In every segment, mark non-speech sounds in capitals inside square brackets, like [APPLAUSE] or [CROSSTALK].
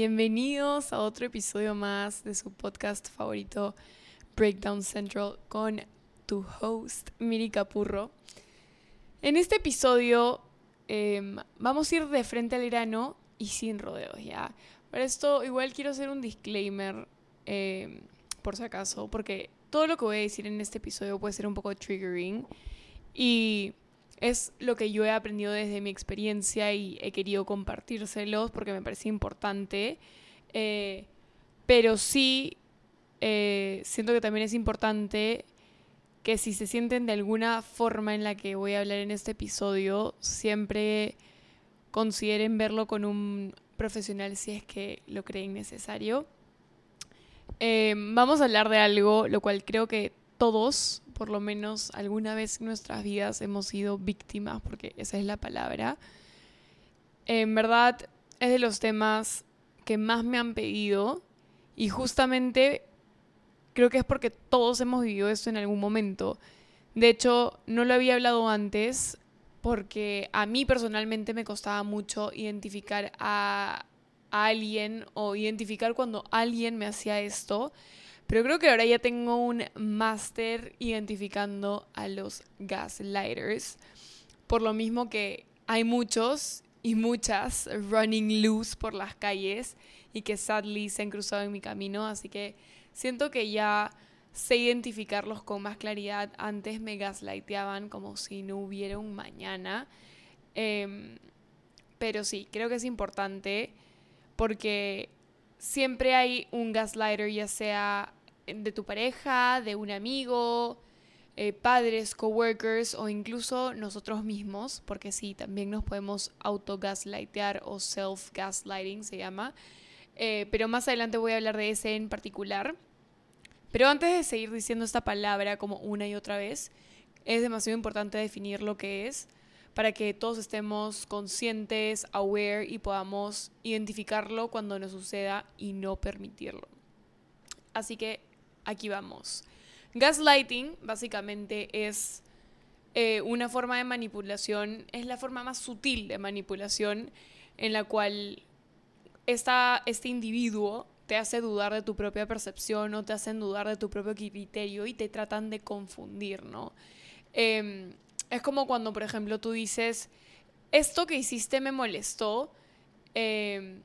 bienvenidos a otro episodio más de su podcast favorito, Breakdown Central, con tu host, Miri Capurro. En este episodio em, vamos a ir de frente al grano y sin rodeos, ¿ya? Para esto igual quiero hacer un disclaimer, em, por si acaso, porque todo lo que voy a decir en este episodio puede ser un poco triggering y es lo que yo he aprendido desde mi experiencia y he querido compartírselos porque me parece importante. Eh, pero sí, eh, siento que también es importante que si se sienten de alguna forma en la que voy a hablar en este episodio, siempre consideren verlo con un profesional si es que lo creen necesario. Eh, vamos a hablar de algo, lo cual creo que todos, por lo menos alguna vez en nuestras vidas, hemos sido víctimas, porque esa es la palabra. En verdad, es de los temas que más me han pedido y justamente creo que es porque todos hemos vivido esto en algún momento. De hecho, no lo había hablado antes porque a mí personalmente me costaba mucho identificar a, a alguien o identificar cuando alguien me hacía esto pero creo que ahora ya tengo un máster identificando a los gaslighters. Por lo mismo que hay muchos y muchas running loose por las calles y que sadly se han cruzado en mi camino. Así que siento que ya sé identificarlos con más claridad. Antes me gaslighteaban como si no hubiera un mañana. Em, pero sí, creo que es importante porque siempre hay un gaslighter, ya sea de tu pareja, de un amigo, eh, padres, coworkers o incluso nosotros mismos, porque sí, también nos podemos auto-gaslightear o self-gaslighting se llama. Eh, pero más adelante voy a hablar de ese en particular. Pero antes de seguir diciendo esta palabra como una y otra vez, es demasiado importante definir lo que es para que todos estemos conscientes, aware y podamos identificarlo cuando nos suceda y no permitirlo. Así que aquí vamos. Gaslighting básicamente es eh, una forma de manipulación, es la forma más sutil de manipulación en la cual esta, este individuo te hace dudar de tu propia percepción o te hacen dudar de tu propio criterio y te tratan de confundir, ¿no? Em, es como cuando, por ejemplo, tú dices, esto que hiciste me molestó em,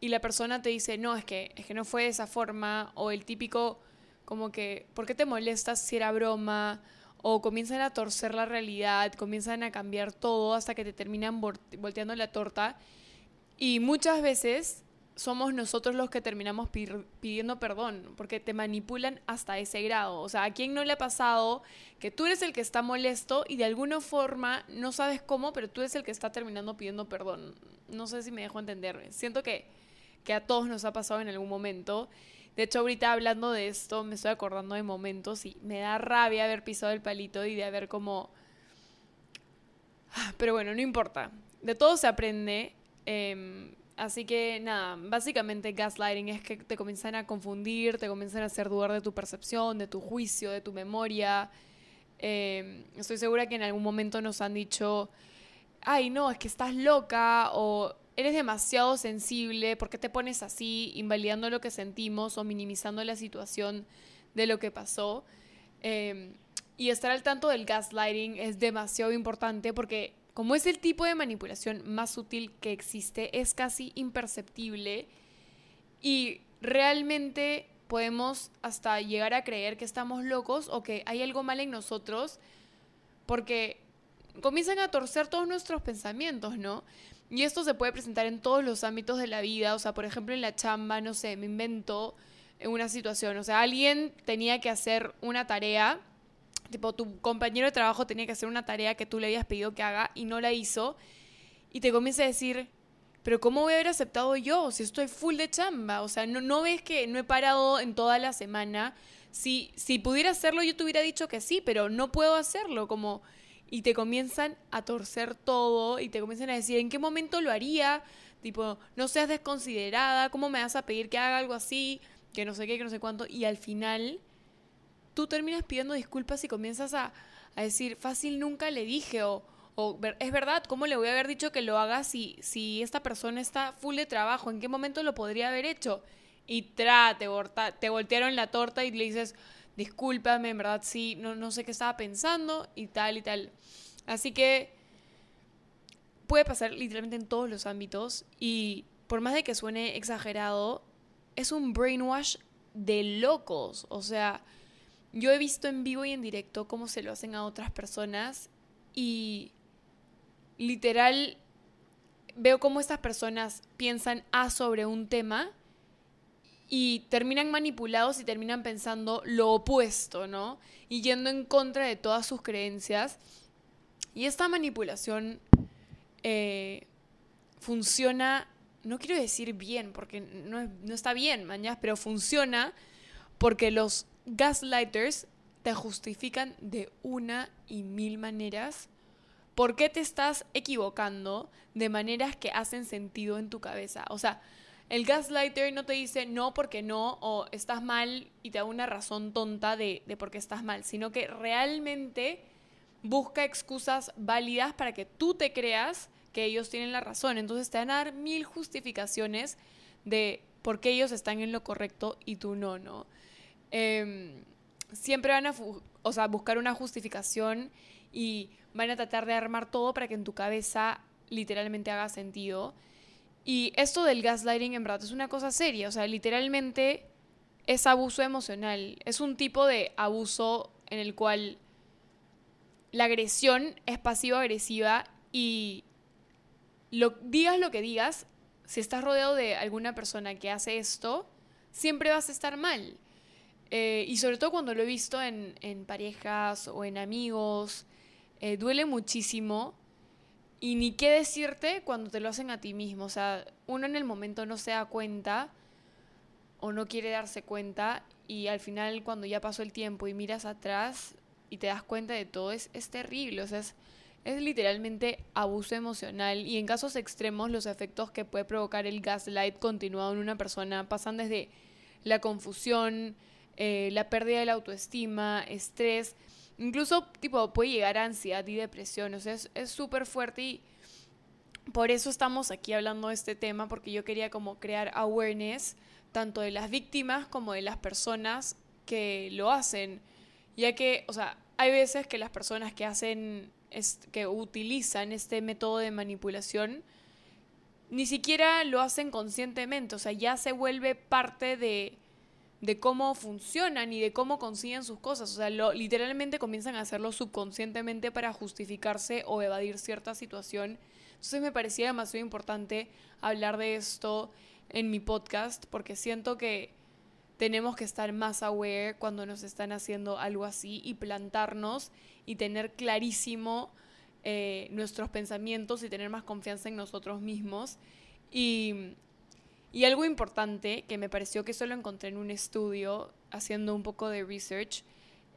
y la persona te dice, no, es que, es que no fue de esa forma o el típico como que, ¿por qué te molestas si era broma? O comienzan a torcer la realidad, comienzan a cambiar todo hasta que te terminan volteando la torta. Y muchas veces somos nosotros los que terminamos pidiendo perdón, porque te manipulan hasta ese grado. O sea, ¿a quién no le ha pasado que tú eres el que está molesto y de alguna forma, no sabes cómo, pero tú eres el que está terminando pidiendo perdón? No sé si me dejo entender. Siento que, que a todos nos ha pasado en algún momento. De hecho, ahorita hablando de esto, me estoy acordando de momentos y me da rabia haber pisado el palito y de haber como... Pero bueno, no importa. De todo se aprende. Em, así que nada, básicamente gaslighting es que te comienzan a confundir, te comienzan a hacer dudar de tu percepción, de tu juicio, de tu memoria. Em, estoy segura que en algún momento nos han dicho, ay no, es que estás loca o eres demasiado sensible, ¿por qué te pones así, invalidando lo que sentimos o minimizando la situación de lo que pasó? Em, y estar al tanto del gaslighting es demasiado importante porque como es el tipo de manipulación más sutil que existe, es casi imperceptible y realmente podemos hasta llegar a creer que estamos locos o que hay algo mal en nosotros porque comienzan a torcer todos nuestros pensamientos, ¿no? Y esto se puede presentar en todos los ámbitos de la vida, o sea, por ejemplo, en la chamba, no sé, me invento en una situación, o sea, alguien tenía que hacer una tarea, tipo tu compañero de trabajo tenía que hacer una tarea que tú le habías pedido que haga y no la hizo, y te comienza a decir, pero ¿cómo voy a haber aceptado yo si estoy full de chamba? O sea, no, no ves que no he parado en toda la semana. Si, si pudiera hacerlo, yo te hubiera dicho que sí, pero no puedo hacerlo, como y te comienzan a torcer todo y te comienzan a decir en qué momento lo haría, tipo, no seas desconsiderada, ¿cómo me vas a pedir que haga algo así? Que no sé qué, que no sé cuánto. Y al final tú terminas pidiendo disculpas y comienzas a, decir, fácil nunca le dije o, O es verdad, ¿cómo le voy a haber dicho que lo haga si, si esta persona está full de trabajo? ¿En qué momento lo podría haber hecho? Y tra, te, te voltearon la torta y le dices, discúlpame, en verdad sí, no, no sé qué estaba pensando y tal y tal. Así que puede pasar literalmente en todos los ámbitos y por más de que suene exagerado, es un brainwash de locos. O sea, yo he visto en vivo y en directo cómo se lo hacen a otras personas y literal veo cómo estas personas piensan A sobre un tema y terminan manipulados y terminan pensando lo opuesto, ¿no? Y yendo en contra de todas sus creencias. Y esta manipulación eh, funciona, no quiero decir bien, porque no, no está bien, mañana, pero funciona porque los gaslighters te justifican de una y mil maneras por qué te estás equivocando de maneras que hacen sentido en tu cabeza. O sea, el gaslighter no te dice no porque no o estás mal y te da una razón tonta de, por qué estás mal, sino que realmente busca excusas válidas para que tú te creas que ellos tienen la razón. Entonces te van a dar mil justificaciones de por qué ellos están en lo correcto y tú no, ¿no? Em, siempre van a o sea, buscar una justificación y van a tratar de armar todo para que en tu cabeza literalmente haga sentido. Y esto del gaslighting en verdad es una cosa seria, o sea, literalmente es abuso emocional, es un tipo de abuso en el cual la agresión es pasivo-agresiva y digas lo que digas, si estás rodeado de alguna persona que hace esto, siempre vas a estar mal. Eh, y sobre todo cuando lo he visto en, en parejas o en amigos, eh, duele muchísimo y ni qué decirte cuando te lo hacen a ti mismo. O sea, uno en el momento no se da cuenta o no quiere darse cuenta y al final cuando ya pasó el tiempo y miras atrás y te das cuenta de todo, es, es terrible. O sea, es, es literalmente abuso emocional y en casos extremos los efectos que puede provocar el gaslight continuado en una persona pasan desde la confusión, eh, la pérdida de la autoestima, estrés, Incluso, tipo, puede llegar a ansiedad y depresión. O sea, es súper fuerte y por eso estamos aquí hablando de este tema, porque yo quería como crear awareness tanto de las víctimas como de las personas que lo hacen. Ya que, o sea, hay veces que las personas que hacen, que utilizan este método de manipulación, ni siquiera lo hacen conscientemente, o sea, ya se vuelve parte de, de cómo funcionan y de cómo consiguen sus cosas. O sea, literalmente comienzan a hacerlo subconscientemente para justificarse o evadir cierta situación. Entonces me parecía demasiado importante hablar de esto en mi podcast porque siento que tenemos que estar más aware cuando nos están haciendo algo así y plantarnos y tener clarísimo eh, nuestros pensamientos y tener más confianza en nosotros mismos. Y y algo importante que me pareció que solo encontré en un estudio haciendo un poco de research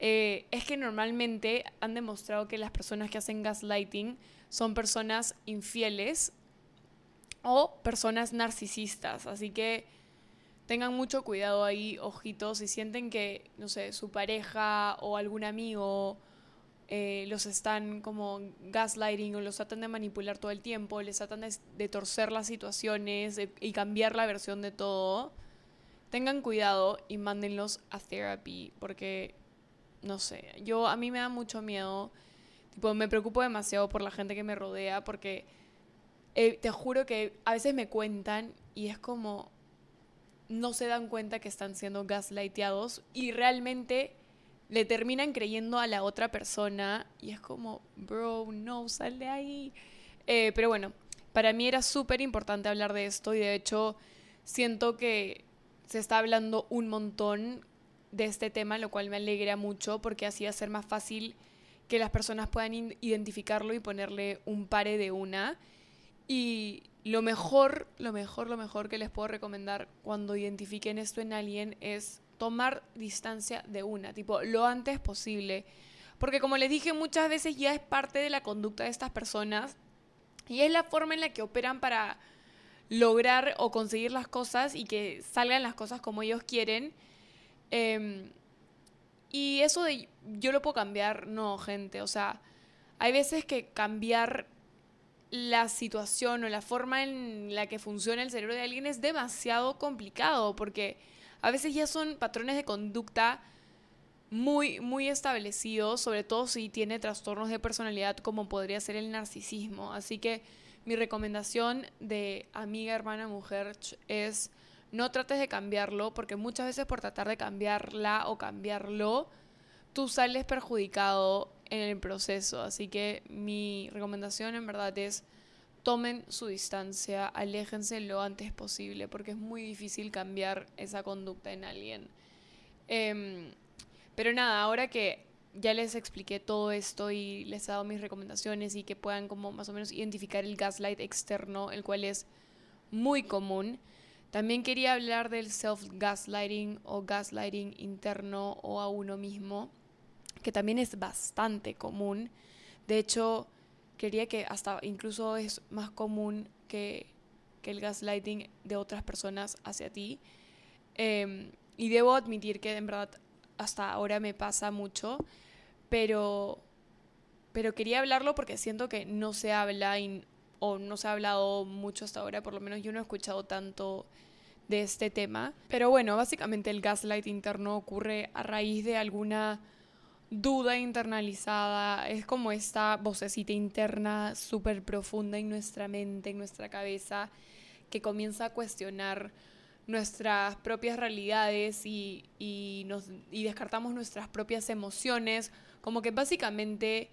eh, es que normalmente han demostrado que las personas que hacen gaslighting son personas infieles o personas narcisistas. Así que tengan mucho cuidado ahí, ojitos, si sienten que, no sé, su pareja o algún amigo eh, los están como gaslighting o los tratan de manipular todo el tiempo, les tratan de, torcer las situaciones y cambiar la versión de todo, tengan cuidado y mándenlos a therapy porque, no sé, yo a mí me da mucho miedo, tipo, me preocupo demasiado por la gente que me rodea porque eh, te juro que a veces me cuentan y es como no se dan cuenta que están siendo gaslighteados y realmente le terminan creyendo a la otra persona y es como, bro, no, sal de ahí. Eh, pero bueno, para mí era súper importante hablar de esto y de hecho siento que se está hablando un montón de este tema, lo cual me alegra mucho porque así va ser más fácil que las personas puedan identificarlo y ponerle un pare de una. Y lo mejor, lo mejor, lo mejor que les puedo recomendar cuando identifiquen esto en alguien es tomar distancia de una, tipo, lo antes posible. Porque como les dije muchas veces ya es parte de la conducta de estas personas y es la forma en la que operan para lograr o conseguir las cosas y que salgan las cosas como ellos quieren. Em, y eso de yo lo puedo cambiar, no, gente. O sea, hay veces que cambiar la situación o la forma en la que funciona el cerebro de alguien es demasiado complicado porque a veces ya son patrones de conducta muy, muy establecidos, sobre todo si tiene trastornos de personalidad como podría ser el narcisismo. Así que mi recomendación de amiga, hermana, mujer es no trates de cambiarlo porque muchas veces por tratar de cambiarla o cambiarlo, tú sales perjudicado en el proceso. Así que mi recomendación en verdad es tomen su distancia, aléjense lo antes posible, porque es muy difícil cambiar esa conducta en alguien. Em, pero nada, ahora que ya les expliqué todo esto y les he dado mis recomendaciones y que puedan como más o menos identificar el gaslight externo, el cual es muy común. También quería hablar del self-gaslighting o gaslighting interno o a uno mismo, que también es bastante común. De hecho, quería que hasta incluso es más común que, el gaslighting de otras personas hacia ti. Em, y debo admitir que en verdad hasta ahora me pasa mucho, pero, pero quería hablarlo porque siento que no se habla o no se ha hablado mucho hasta ahora, por lo menos yo no he escuchado tanto de este tema. Pero bueno, básicamente el gaslight interno ocurre a raíz de alguna duda internalizada, es como esta vocecita interna súper profunda en nuestra mente, en nuestra cabeza, que comienza a cuestionar nuestras propias realidades y, nos, y descartamos nuestras propias emociones, como que básicamente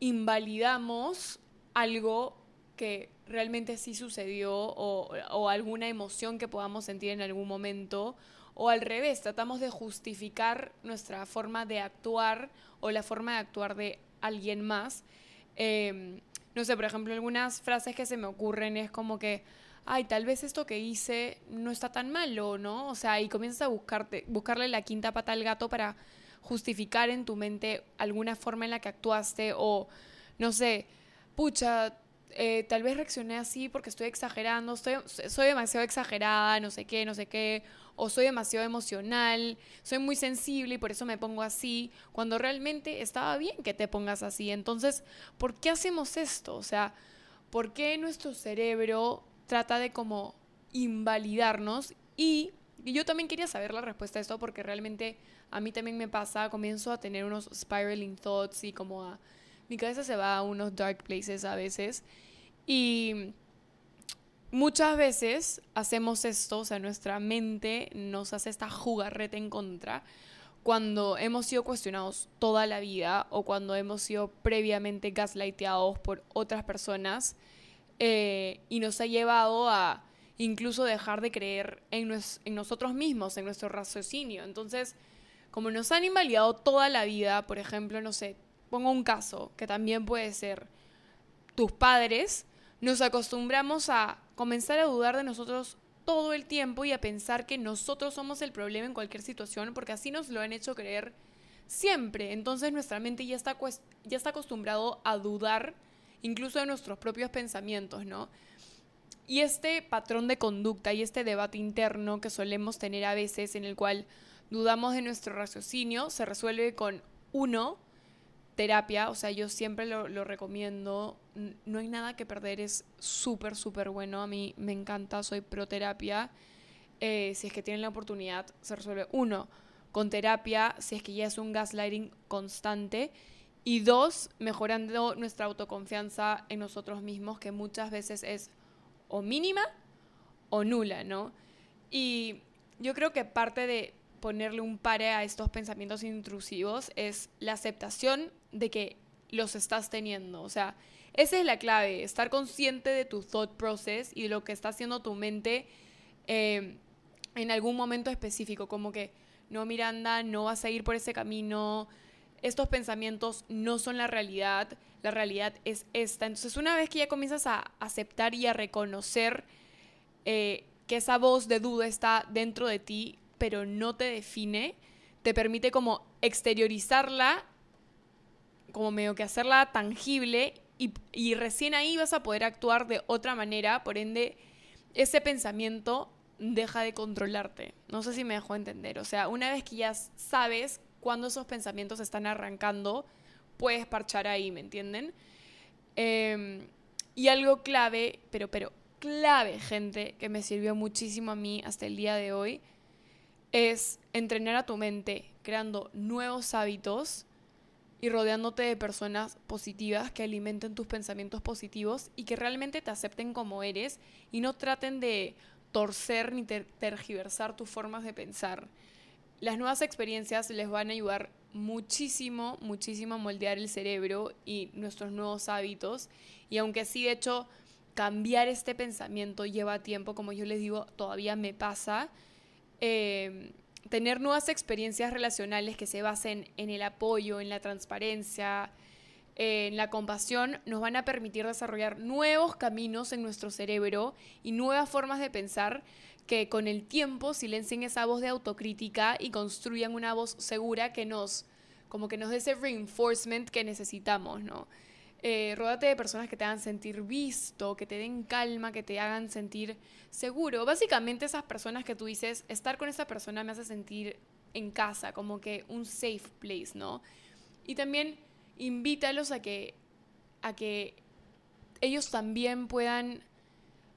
invalidamos algo que realmente sí sucedió o, o alguna emoción que podamos sentir en algún momento o al revés, tratamos de justificar nuestra forma de actuar o la forma de actuar de alguien más. Em, no sé, por ejemplo, algunas frases que se me ocurren es como que, ay, tal vez esto que hice no está tan malo, ¿no? O sea, y comienzas a buscarte, buscarle la quinta pata al gato para justificar en tu mente alguna forma en la que actuaste o, no sé, pucha, eh, tal vez reaccioné así porque estoy exagerando, soy demasiado exagerada, no sé qué, no sé qué, o soy demasiado emocional, soy muy sensible y por eso me pongo así, cuando realmente estaba bien que te pongas así. Entonces, ¿por qué hacemos esto? O sea, ¿por qué nuestro cerebro trata de como invalidarnos? Y, yo también quería saber la respuesta a esto porque realmente a mí también me pasa, comienzo a tener unos spiraling thoughts y como a... Mi cabeza se va a unos dark places a veces. Y muchas veces hacemos esto, o sea, nuestra mente nos hace esta jugarreta en contra cuando hemos sido cuestionados toda la vida o cuando hemos sido previamente gaslighteados por otras personas eh, y nos ha llevado a incluso dejar de creer en, en nosotros mismos, en nuestro raciocinio. Entonces, como nos han invalidado toda la vida, por ejemplo, no sé, pongo un caso que también puede ser tus padres, nos acostumbramos a comenzar a dudar de nosotros todo el tiempo y a pensar que nosotros somos el problema en cualquier situación, porque así nos lo han hecho creer siempre. Entonces nuestra mente ya está, ya está acostumbrado a dudar incluso de nuestros propios pensamientos, ¿no? Y este patrón de conducta y este debate interno que solemos tener a veces en el cual dudamos de nuestro raciocinio se resuelve con uno, terapia, o sea, yo siempre lo, recomiendo, no hay nada que perder, es súper, súper bueno, a mí me encanta, soy pro terapia, eh, si es que tienen la oportunidad, se resuelve, uno, con terapia, si es que ya es un gaslighting constante, y dos, mejorando nuestra autoconfianza en nosotros mismos, que muchas veces es o mínima o nula, ¿no? Y yo creo que parte de ponerle un pare a estos pensamientos intrusivos es la aceptación de que los estás teniendo. O sea, esa es la clave, estar consciente de tu thought process y de lo que está haciendo tu mente eh, en algún momento específico, como que, no, Miranda, no vas a ir por ese camino, estos pensamientos no son la realidad, la realidad es esta. Entonces, una vez que ya comienzas a aceptar y a reconocer eh, que esa voz de duda está dentro de ti, pero no te define, te permite como exteriorizarla, como medio que hacerla tangible y, recién ahí vas a poder actuar de otra manera, por ende ese pensamiento deja de controlarte. No sé si me dejó entender. O sea, una vez que ya sabes cuándo esos pensamientos están arrancando, puedes parchar ahí, ¿me entienden? Em, y algo clave, pero, pero clave, gente, que me sirvió muchísimo a mí hasta el día de hoy, es entrenar a tu mente creando nuevos hábitos y rodeándote de personas positivas que alimenten tus pensamientos positivos y que realmente te acepten como eres y no traten de torcer ni tergiversar tus formas de pensar. Las nuevas experiencias les van a ayudar muchísimo, muchísimo a moldear el cerebro y nuestros nuevos hábitos. Y aunque sí, de hecho, cambiar este pensamiento lleva tiempo, como yo les digo, todavía me pasa. Eh, tener nuevas experiencias relacionales que se basen en el apoyo, en la transparencia, en la compasión, nos van a permitir desarrollar nuevos caminos en nuestro cerebro y nuevas formas de pensar que con el tiempo silencien esa voz de autocrítica y construyan una voz segura que nos, como que nos dé ese reinforcement que necesitamos, ¿no? Eh, de personas que te hagan sentir visto, que te den calma, que te hagan sentir seguro. Básicamente esas personas que tú dices, estar con esa persona me hace sentir en casa, como que un safe place, ¿no? Y también invítalos a que, a que ellos también puedan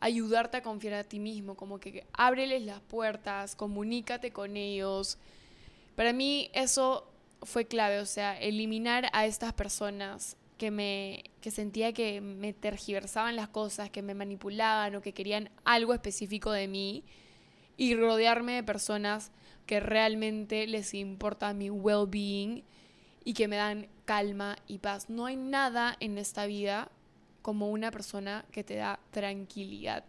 ayudarte a confiar a ti mismo, como que ábreles las puertas, comunícate con ellos. Para mí eso fue clave, o sea, eliminar a estas personas que me que sentía que me tergiversaban las cosas, que me manipulaban o que querían algo específico de mí y rodearme de personas que realmente les importa mi well-being y que me dan calma y paz. No hay nada en esta vida como una persona que te da tranquilidad.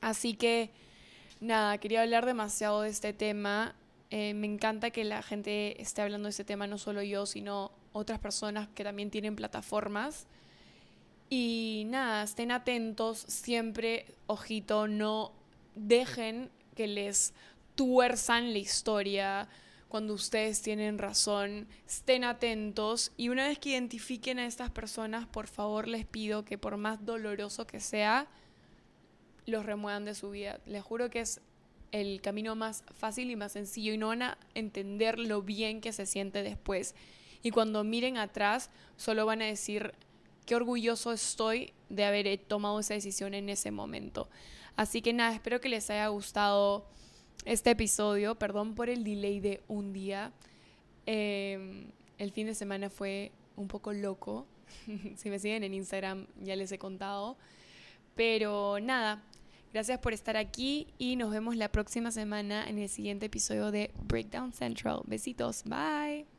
Así que nada, quería hablar demasiado de este tema. Eh, me encanta que la gente esté hablando de este tema, no solo yo, sino otras personas que también tienen plataformas. Y nada, estén atentos, siempre, ojito, no dejen que les tuerzan la historia cuando ustedes tienen razón, estén atentos y una vez que identifiquen a estas personas, por favor les pido que por más doloroso que sea, los remuevan de su vida. Les juro que es el camino más fácil y más sencillo y no van a entender lo bien que se siente después. Y cuando miren atrás, solo van a decir, qué orgulloso estoy de haber tomado esa decisión en ese momento. Así que nada, espero que les haya gustado este episodio. Perdón por el delay de un día. Em, el fin de semana fue un poco loco. [LAUGHS] si me siguen en Instagram ya les he contado. Pero nada, gracias por estar aquí y nos vemos la próxima semana en el siguiente episodio de Breakdown Central. Besitos, bye.